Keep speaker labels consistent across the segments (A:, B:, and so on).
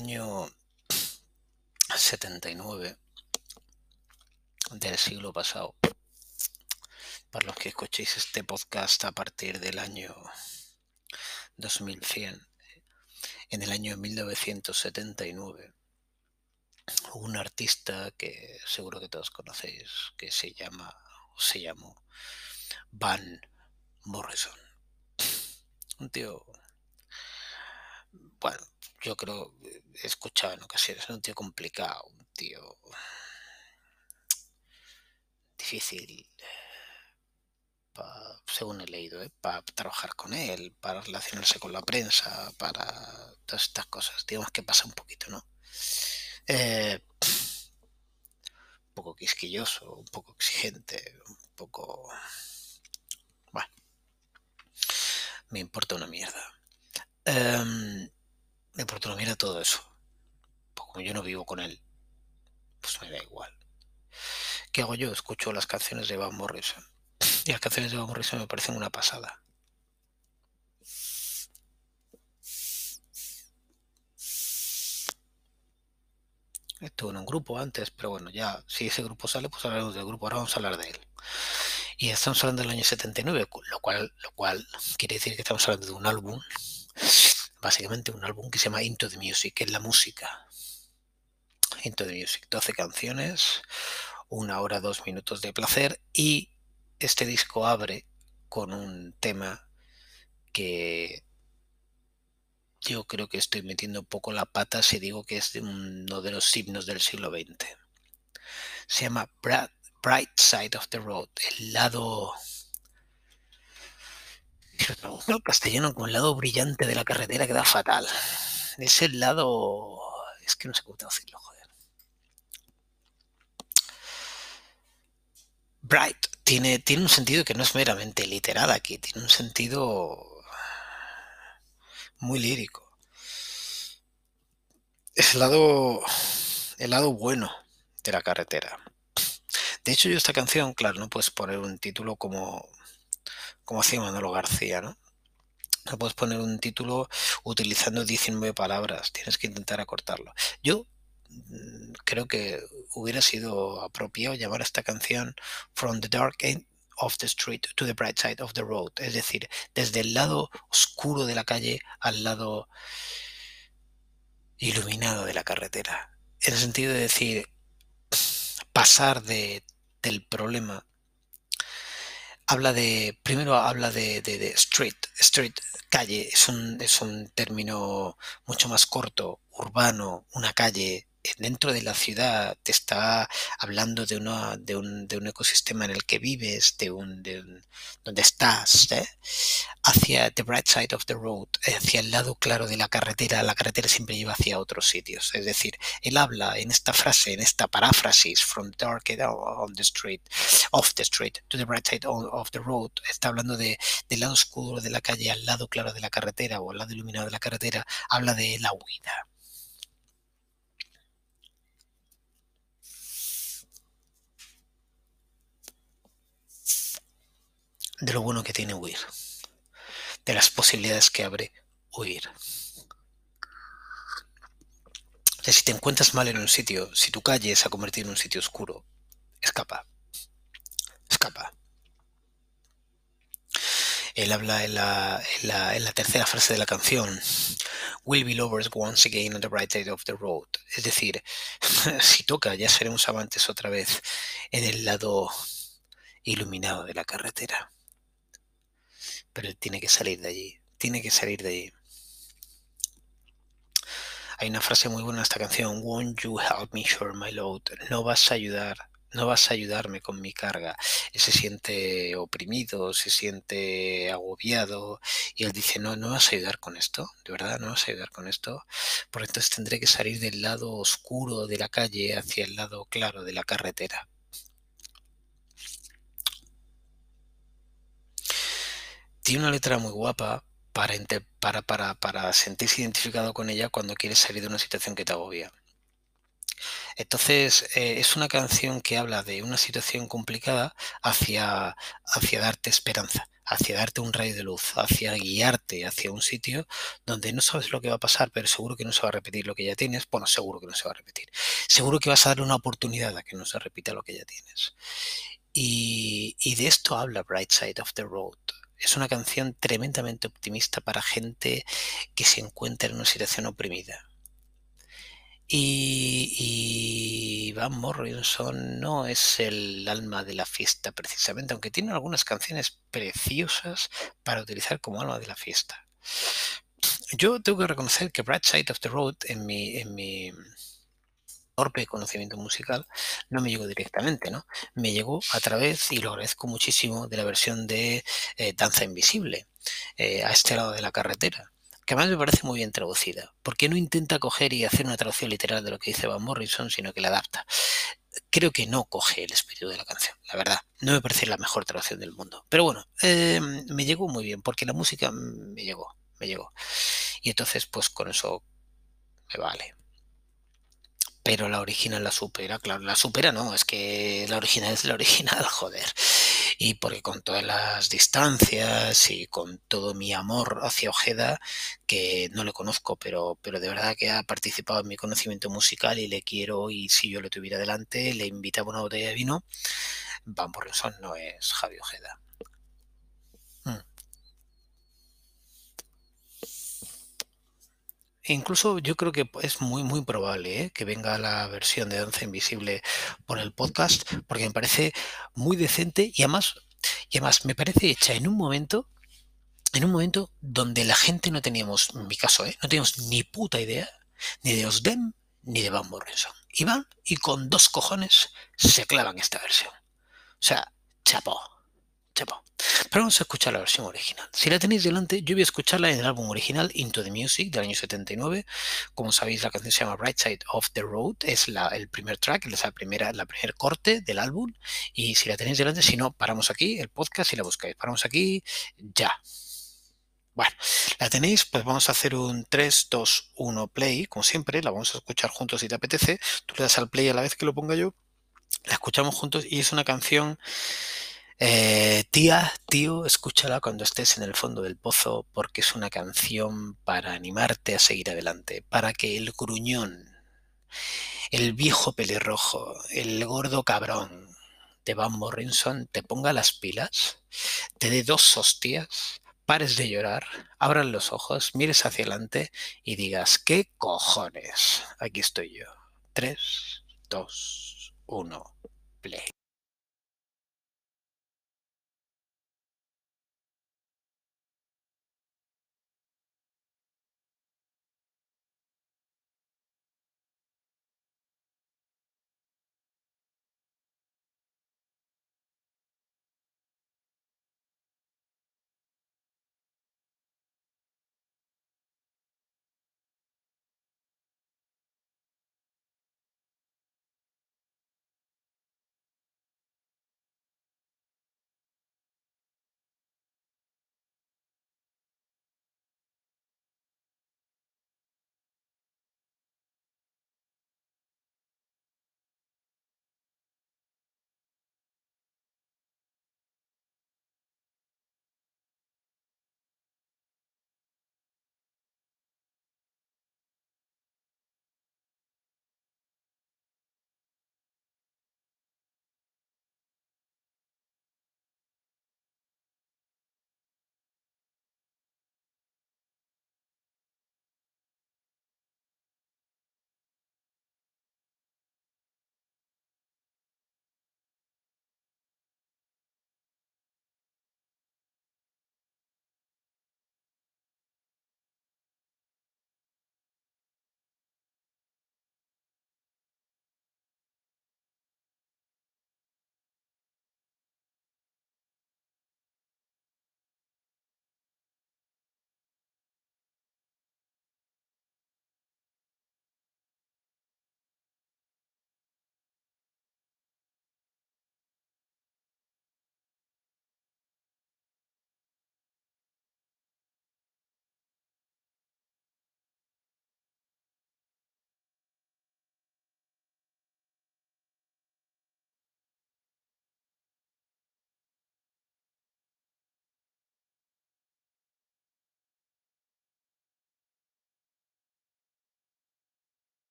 A: año 79 del siglo pasado, para los que escuchéis este podcast a partir del año 2100, en el año 1979, un artista que seguro que todos conocéis, que se llama, se llamó Van Morrison. Un tío, bueno, yo creo, he escuchado en ocasiones, un tío complicado, un tío difícil, según he leído, ¿eh? para trabajar con él, para relacionarse con la prensa, para todas estas cosas. Digamos que pasa un poquito, ¿no? Eh, un poco quisquilloso, un poco exigente, un poco... Bueno, me importa una mierda. Em, me importa una mierda todo eso. Pues como yo no vivo con él, pues me da igual. ¿Qué hago yo? Escucho las canciones de Van Morrison. Y las canciones de Van Morrison me parecen una pasada. Estuvo en un grupo antes, pero bueno, ya si ese grupo sale, pues hablaremos del grupo. Ahora vamos a hablar de él. Y estamos hablando del año 79, lo cual, lo cual quiere decir que estamos hablando de un álbum, básicamente un álbum que se llama Into the Music, que es la música. Into the Music, 12 canciones, una hora, dos minutos de placer y este disco abre con un tema que yo creo que estoy metiendo un poco la pata si digo que es de uno de los himnos del siglo XX. Se llama Bright Side of the Road, el lado el castellano con el lado brillante de la carretera queda fatal. Es el lado. Es que no sé cómo decirlo, joder. Bright tiene, tiene un sentido que no es meramente literal aquí, tiene un sentido muy lírico. Es el lado, el lado bueno de la carretera. De hecho, yo esta canción, claro, no puedes poner un título como, como hacía Manolo García, ¿no? No puedes poner un título utilizando 19 palabras, tienes que intentar acortarlo. Yo mm, creo que hubiera sido apropiado llamar a esta canción From the Dark End of the Street to the Bright Side of the Road, es decir, desde el lado oscuro de la calle al lado iluminado de la carretera. En el sentido de decir, pasar de, del problema. Habla de, primero habla de, de, street, street, calle, es un, es un término mucho más corto, urbano, una calle, dentro de la ciudad te está hablando de, una, de, un, de un ecosistema en el que vives, de un, de donde estás, ¿eh? hacia the bright side of the road, hacia el lado claro de la carretera. La carretera siempre lleva hacia otros sitios. Es decir, él habla en esta frase, en esta paráfrasis, from dark on the street, off the street to the bright side of the road, está hablando de, del lado oscuro de la calle al lado claro de la carretera o al lado iluminado de la carretera, habla de la huida de lo bueno que tiene huir, de las posibilidades que abre huir. si te encuentras mal en un sitio, si tu calle se ha convertido en un sitio oscuro, escapa. Escapa. Él habla en la, tercera frase de la canción, We'll be lovers once again on the bright side of the road. Es decir, si toca, ya seremos amantes otra vez en el lado iluminado de la carretera pero él tiene que salir de allí, tiene que salir de allí. Hay una frase muy buena en esta canción, Won't you help me share my load? No vas a ayudar, no vas a ayudarme con mi carga. Él se siente oprimido, se siente agobiado y él dice, no, no vas a ayudar con esto, de verdad, no vas a ayudar con esto. Por entonces tendré que salir del lado oscuro de la calle hacia el lado claro de la carretera. Tiene una letra muy guapa para, para, sentirse identificado con ella cuando quieres salir de una situación que te agobia. Entonces, eh, es una canción que habla de una situación complicada hacia, darte esperanza, hacia darte un rayo de luz, hacia guiarte hacia un sitio donde no sabes lo que va a pasar, pero seguro que no se va a repetir lo que ya tienes. Bueno, seguro que no se va a repetir. Seguro que vas a dar una oportunidad a que no se repita lo que ya tienes. Y, y de esto habla Bright Side of the Road. Es una canción tremendamente optimista para gente que se encuentra en una situación oprimida. Y, y, Van Morrison no es el alma de la fiesta precisamente, aunque tiene algunas canciones preciosas para utilizar como alma de la fiesta. Yo tengo que reconocer que Bright Side of the Road en mi, en mi torpe conocimiento musical no me llegó directamente, ¿no? Me llegó a través, y lo agradezco muchísimo, de la versión de eh, Danza Invisible, eh, a este lado de la carretera que además me parece muy bien traducida, porque no intenta coger y hacer una traducción literal de lo que dice Van Morrison, sino que la adapta. Creo que no coge el espíritu de la canción, la verdad. No me parece la mejor traducción del mundo. Pero bueno, eh, me llegó muy bien, porque la música me llegó, me llegó. Y entonces, pues con eso me vale pero la original la supera, claro, la supera no, es que la original es la original, joder. Y porque con todas las distancias y con todo mi amor hacia Ojeda, que no le conozco, pero, pero de verdad que ha participado en mi conocimiento musical y le quiero, y si yo le tuviera delante, le invitaba una botella de vino, Van Morrison no es Javi Ojeda. Incluso yo creo que es muy, muy probable ¿eh? que venga la versión de Danza Invisible por el podcast, porque me parece muy decente y además, y además me parece hecha en un momento, en un momento donde la gente no teníamos, en mi caso, ¿eh? no teníamos ni puta idea, ni de Osdem, ni de Van Morrison. Y van y con dos cojones se clavan esta versión. O sea, chapó. Pero vamos a escuchar la versión original. Si la tenéis delante, yo voy a escucharla en el álbum original Into the Music del año 79. Como sabéis, la canción se llama Right Side of the Road. Es la, el primer track, es la primera, la primer corte del álbum. Y si la tenéis delante, si no, paramos aquí el podcast y la buscáis. Paramos aquí ya. Bueno, la tenéis, pues vamos a hacer un 3, 2, 1 play, como siempre, la vamos a escuchar juntos si te apetece. Tú le das al play a la vez que lo ponga yo, la escuchamos juntos y es una canción eh, tía, tío, escúchala cuando estés en el fondo del pozo porque es una canción para animarte a seguir adelante, para que el gruñón, el viejo pelirrojo, el gordo cabrón de Van Morrison te ponga las pilas, te dé dos hostias, pares de llorar, abran los ojos, mires hacia adelante y digas, ¿qué cojones? Aquí estoy yo. 3, 2, 1, play.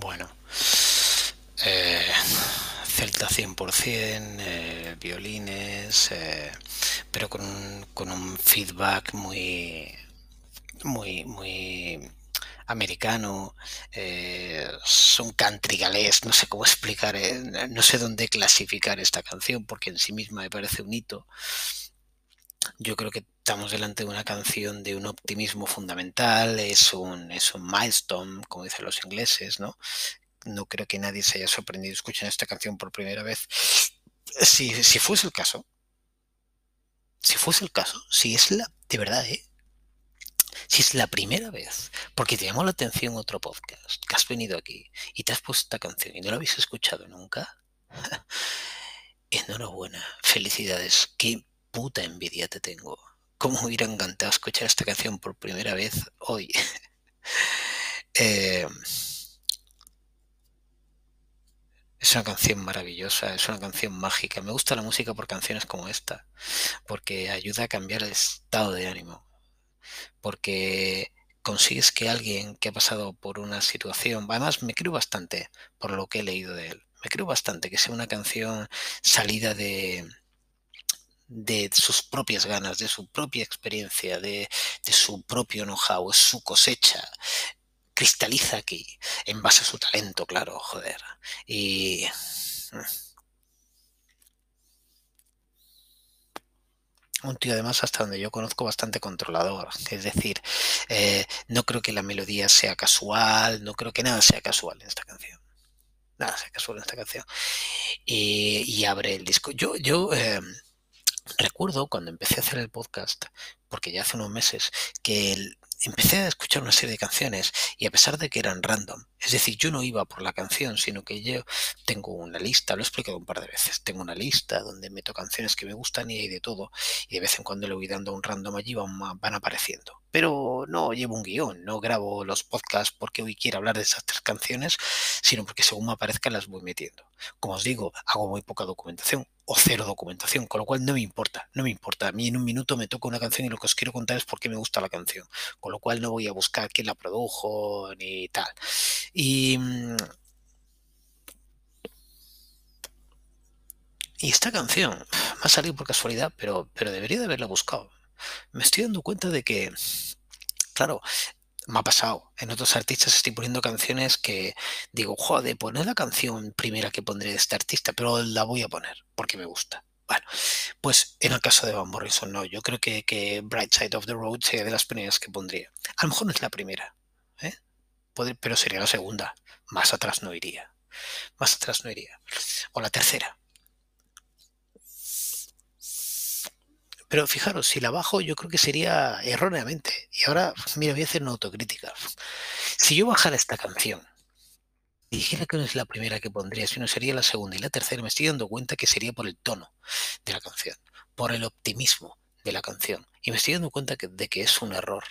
A: Bueno, eh, Celta 100%, eh, violines, eh, pero con un, con un feedback muy, muy, muy americano, eh, son country galés, no sé cómo explicar, eh, no sé dónde clasificar esta canción porque en sí misma me parece un hito. Yo creo que estamos delante de una canción de un optimismo fundamental, es un, es un milestone, como dicen los ingleses, ¿no? No creo que nadie se haya sorprendido escuchando esta canción por primera vez. Si, si fuese el caso, si fuese el caso, si es la, de verdad, ¿eh? Si es la primera vez, porque te llamó la atención otro podcast, que has venido aquí y te has puesto esta canción y no la habéis escuchado nunca, enhorabuena, felicidades, qué puta envidia te tengo. ¿Cómo me hubiera encantado escuchar esta canción por primera vez hoy? eh, es una canción maravillosa, es una canción mágica. Me gusta la música por canciones como esta, porque ayuda a cambiar el estado de ánimo porque consigues que alguien que ha pasado por una situación, además me creo bastante por lo que he leído de él, me creo bastante que sea una canción salida de, de sus propias ganas, de su propia experiencia, de, su propio know-how, es su cosecha. Cristaliza aquí, en base a su talento, claro, joder. Y un tío además hasta donde yo conozco bastante controlador. Es decir, eh, no creo que la melodía sea casual, no creo que nada sea casual en esta canción. Nada sea casual en esta canción. Y, y abre el disco. Yo, yo eh, recuerdo cuando empecé a hacer el podcast, porque ya hace unos meses, que empecé a escuchar una serie de canciones y a pesar de que eran random, es decir, yo no iba por la canción, sino que yo tengo una lista, lo he explicado un par de veces, tengo una lista donde meto canciones que me gustan y hay de todo, y de vez en cuando le voy dando un random allí, van, van apareciendo. Pero no llevo un guion, no grabo los podcasts porque hoy quiero hablar de esas tres canciones, sino porque según me aparezcan las voy metiendo. Como os digo, hago muy poca documentación o cero documentación, con lo cual no me importa, no me importa. A mí en un minuto me toca una canción y lo que os quiero contar es por qué me gusta la canción, con lo cual no voy a buscar quién la produjo ni tal. Y, mm, y esta canción me ha salido por casualidad, pero, pero debería de haberla buscado. Me estoy dando cuenta de que, claro, me ha pasado. En otros artistas estoy poniendo canciones que digo, joder, pues no la canción primera que pondré de este artista, pero la voy a poner porque me gusta. Bueno, pues en el caso de Van Morrison, no. Yo creo que, que Bright Side of the Road sería de las primeras que pondría. A lo mejor no es la primera, ¿eh? Pero sería la segunda. Más atrás no iría. Más atrás no iría. O la tercera. Pero fijaros, si la bajo yo creo que sería erróneamente. Y ahora, mira, voy a hacer una autocrítica. Si yo bajara esta canción dijera que no es la primera que pondría, sino sería la segunda y la tercera, me estoy dando cuenta que sería por el tono de la canción, por el optimismo de la canción. Y me estoy dando cuenta de que es un error.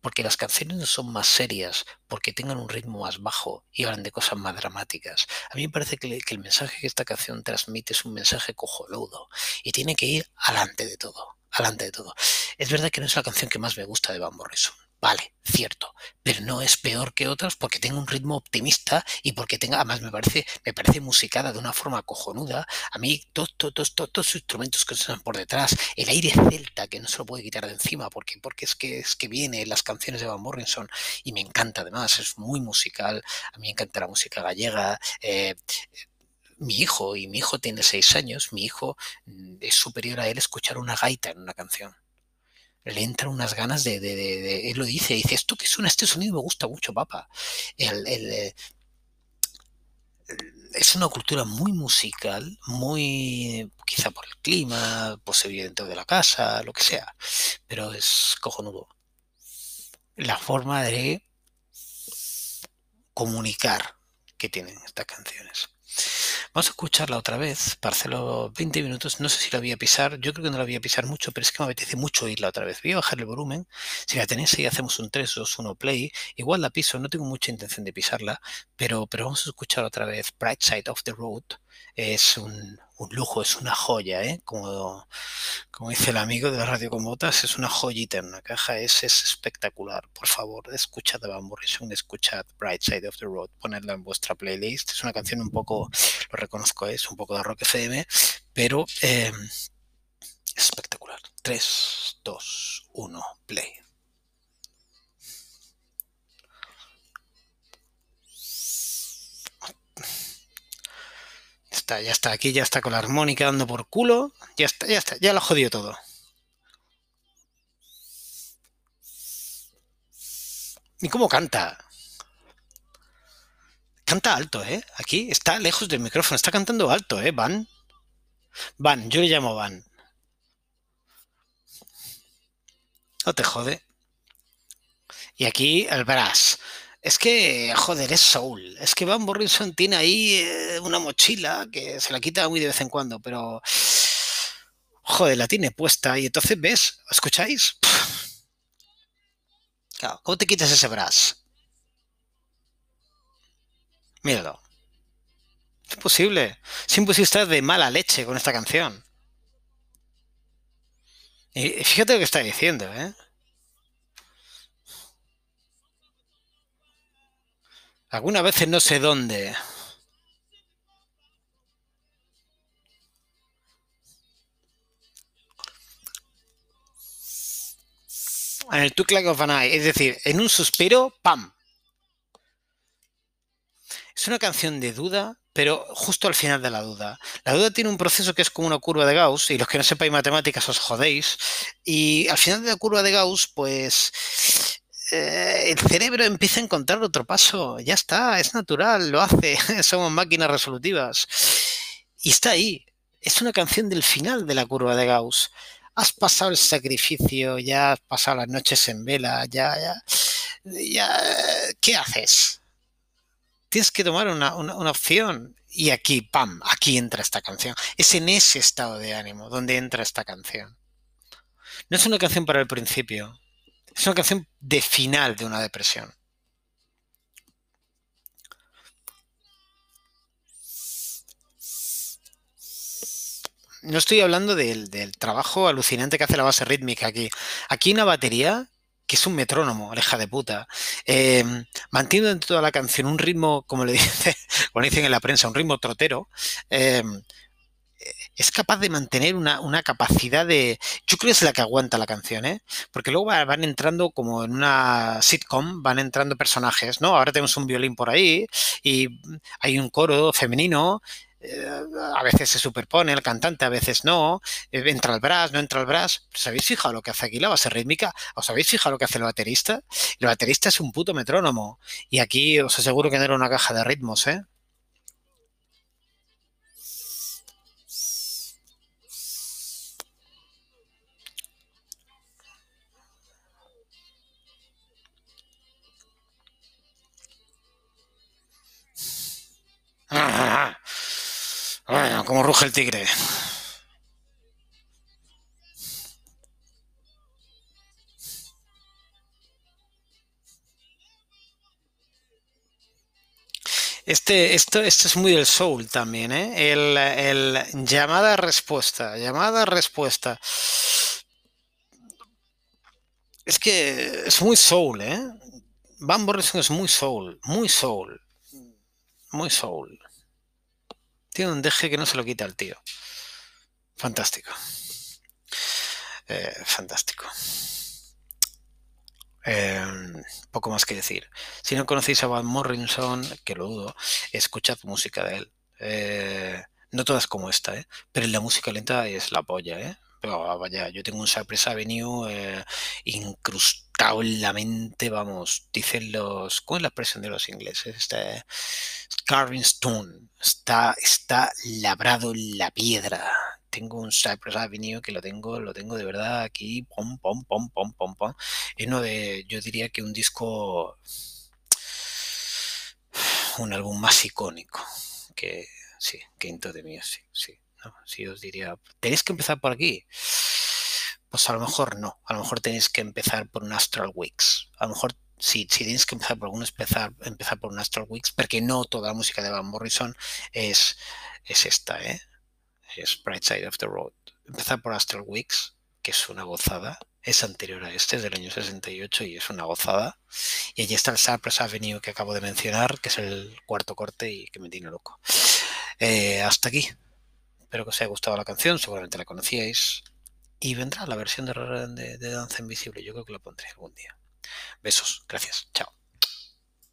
A: Porque las canciones son más serias, porque tengan un ritmo más bajo y hablan de cosas más dramáticas. A mí me parece que, que el mensaje que esta canción transmite es un mensaje cojonudo y tiene que ir alante de todo, alante de todo. Es verdad que no es la canción que más me gusta de Van Morrison, Vale, cierto, pero no es peor que otras porque tenga un ritmo optimista y porque tenga, además me parece, me parece musicada de una forma cojonuda. A mí, todos, todos, todos, los instrumentos que están por detrás, el aire celta que no se lo puede quitar de encima porque, porque es que es que viene las canciones de Van Morrison y me encanta además, es muy musical. A mí me encanta la música gallega. Eh, mi hijo, y mi hijo tiene seis años, mi hijo mm, es superior a él escuchar una gaita en una canción le entran unas ganas de, él lo dice, dice, esto que suena, este sonido me gusta mucho, papá. El, el, eh, es una cultura muy musical, muy, quizá por el clima, pues dentro de la casa, lo que sea, pero es cojonudo. La forma de comunicar que tienen estas canciones. Vamos a escucharla otra vez para hacerlo 20 minutos. No sé si la voy a pisar. Yo creo que no la voy a pisar mucho, pero es que me apetece mucho oírla otra vez. Voy a bajar el volumen. Si la tenéis ahí, hacemos un 3, 2, 1 play. Igual la piso, no tengo mucha intención de pisarla, pero, pero vamos a escuchar otra vez Bright Side of the Road. Es un, un lujo, es una joya, ¿eh? Como, como dice el amigo de la radio con botas, es una joyita en una caja, es, es espectacular. Por favor, escuchad a Van Morrison, escuchad Bright Side of the Road, ponedla en vuestra playlist. Es una canción un poco, lo reconozco, es un poco de rock FM, pero eh, espectacular. 3, 2, 1, play. Está, ya está, aquí ya está con la armónica dando por culo. Ya está, ya está, ya lo ha jodido todo. ¿Y cómo canta? Canta alto, ¿eh? Aquí está lejos del micrófono, está cantando alto, ¿eh? Van. Van, yo le llamo Van. No te jode. Y aquí el brass. Es que, joder, es soul. Es que Van Morrison tiene ahí eh, una mochila que se la quita muy de vez en cuando, pero. Joder, la tiene puesta. Y entonces, ¿ves? ¿Escucháis? Claro, ¿cómo te quitas ese brass? Míralo. Es imposible. Es imposible estar de mala leche con esta canción. Y fíjate lo que está diciendo, ¿eh? Algunas veces no sé dónde. En el Twinkling of an Eye, es decir, en un suspiro, ¡pam! Es una canción de duda, pero justo al final de la duda. La duda tiene un proceso que es como una curva de Gauss, y los que no sepáis matemáticas os jodéis. Y al final de la curva de Gauss, pues eh, el cerebro empieza a encontrar otro paso. Ya está, es natural, lo hace. Somos máquinas resolutivas. Y está ahí. Es una canción del final de la curva de Gauss. Has pasado el sacrificio, ya has pasado las noches en vela, ya, ya, ya. ¿Qué haces? Tienes que tomar una, una opción. Y aquí, pam, aquí entra esta canción. Es en ese estado de ánimo donde entra esta canción. No es una canción para el principio, es una canción de final de una depresión. No estoy hablando del, trabajo alucinante que hace la base rítmica aquí. Aquí una batería que es un metrónomo, aleja de puta. Eh, mantiene en toda la canción un ritmo, como le dice, como dicen en la prensa, un ritmo trotero. Eh, es capaz de mantener una, capacidad de... Yo creo que es la que aguanta la canción, ¿eh? Porque luego van entrando como en una sitcom, van entrando personajes, ¿no? Ahora tenemos un violín por ahí y hay un coro femenino. Eh, a veces se superpone el cantante, a veces no. Eh, entra el brass, no entra el brass. ¿Os habéis fijado lo que hace aquí la base rítmica? ¿Os habéis fijado lo que hace el baterista? El baterista es un puto metrónomo. Y aquí os aseguro que no era una caja de ritmos, ¿eh? Como ruge el tigre. Este, esto, esto es muy del soul también, ¿eh? El, el llamada-respuesta, llamada-respuesta. Es que es muy soul, ¿eh? Van Morrison es muy soul, muy soul, muy soul. Tiene un deje que no se lo quita al tío. Fantástico. Eh, fantástico. Em, poco más que decir. Si no conocéis a Van Morrison, que lo dudo, escuchad música de él. Eh, no todas como esta, ¿eh? pero la música lenta es la polla. ¿eh? Pero vaya, yo tengo un Cypress Avenue eh, incrustado en la mente, vamos, dicen los, ¿cuál es la expresión de los ingleses? Este, carving stone, está, está labrado en la piedra. Tengo un Cypress Avenue que lo tengo, lo tengo de verdad aquí, pom, pom, pom, pom, pom, pom. Es uno de, yo diría que un disco, un álbum más icónico que, sí, que Into the Music, sí. Si os diría, ¿tenéis que empezar por aquí? Pues a lo mejor no. A lo mejor tenéis que empezar por un Astral Weeks. A lo mejor si, si tenéis que empezar por alguno, empezar, empezar por un Astral Weeks, porque no toda la música de Van Morrison es, es esta, ¿eh? Es Bright Side of the Road. empezar por Astral Weeks, que es una gozada. Es anterior a este, es del año 68 y es una gozada. Y allí está el Cypress Avenue que acabo de mencionar, que es el cuarto corte y que me tiene loco. Eh, hasta aquí. Espero que os haya gustado la canción, seguramente la conocíais. Y vendrá la versión de, Danza Invisible, yo creo que la pondré algún día. Besos, gracias, chao.